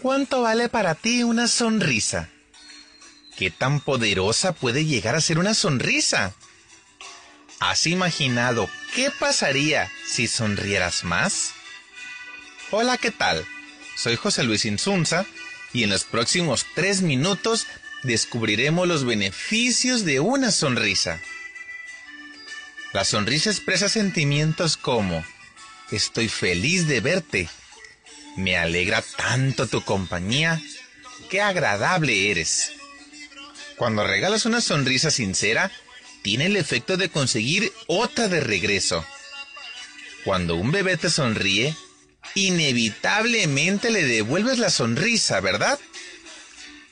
¿Cuánto vale para ti una sonrisa? ¿Qué tan poderosa puede llegar a ser una sonrisa? ¿Has imaginado qué pasaría si sonrieras más? Hola, ¿qué tal? Soy José Luis Insunza y en los próximos tres minutos descubriremos los beneficios de una sonrisa. La sonrisa expresa sentimientos como estoy feliz de verte, me alegra tanto tu compañía, qué agradable eres. Cuando regalas una sonrisa sincera, tiene el efecto de conseguir otra de regreso. Cuando un bebé te sonríe, inevitablemente le devuelves la sonrisa, ¿verdad?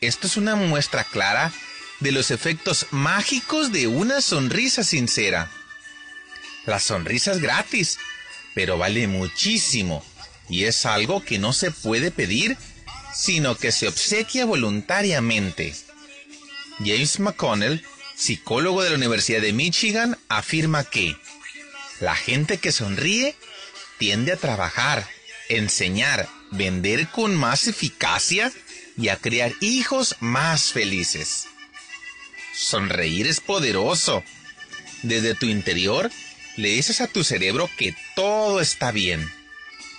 Esto es una muestra clara de los efectos mágicos de una sonrisa sincera. La sonrisa es gratis, pero vale muchísimo y es algo que no se puede pedir, sino que se obsequia voluntariamente. James McConnell, psicólogo de la Universidad de Michigan, afirma que la gente que sonríe tiende a trabajar, enseñar, vender con más eficacia y a crear hijos más felices. Sonreír es poderoso. Desde tu interior le dices a tu cerebro que todo está bien.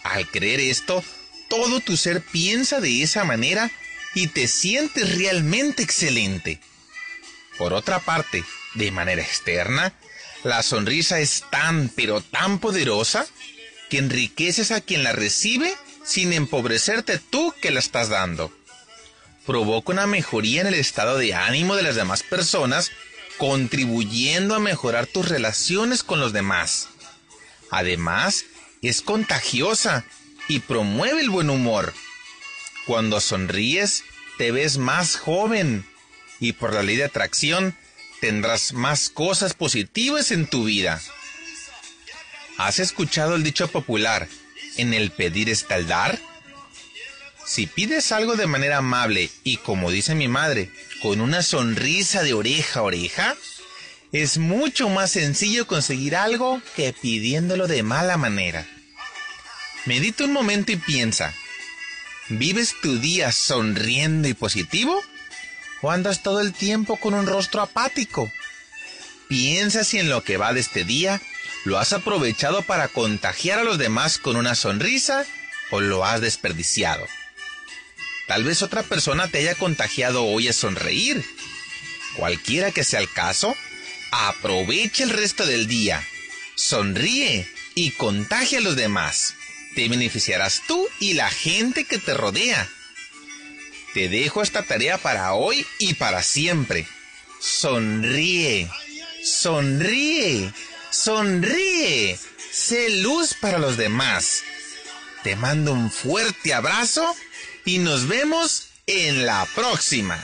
Al creer esto, todo tu ser piensa de esa manera y te sientes realmente excelente. Por otra parte, de manera externa, la sonrisa es tan pero tan poderosa que enriqueces a quien la recibe sin empobrecerte tú que la estás dando. Provoca una mejoría en el estado de ánimo de las demás personas, contribuyendo a mejorar tus relaciones con los demás. Además, es contagiosa y promueve el buen humor. Cuando sonríes, te ves más joven y por la ley de atracción tendrás más cosas positivas en tu vida. ¿Has escuchado el dicho popular, en el pedir está el dar? Si pides algo de manera amable y como dice mi madre, con una sonrisa de oreja a oreja, es mucho más sencillo conseguir algo que pidiéndolo de mala manera. Medita un momento y piensa, ¿vives tu día sonriendo y positivo? ¿O andas todo el tiempo con un rostro apático? Piensa si en lo que va de este día lo has aprovechado para contagiar a los demás con una sonrisa o lo has desperdiciado. Tal vez otra persona te haya contagiado hoy a sonreír. Cualquiera que sea el caso, Aprovecha el resto del día. Sonríe y contagia a los demás. Te beneficiarás tú y la gente que te rodea. Te dejo esta tarea para hoy y para siempre. Sonríe, sonríe, sonríe. Sé luz para los demás. Te mando un fuerte abrazo y nos vemos en la próxima.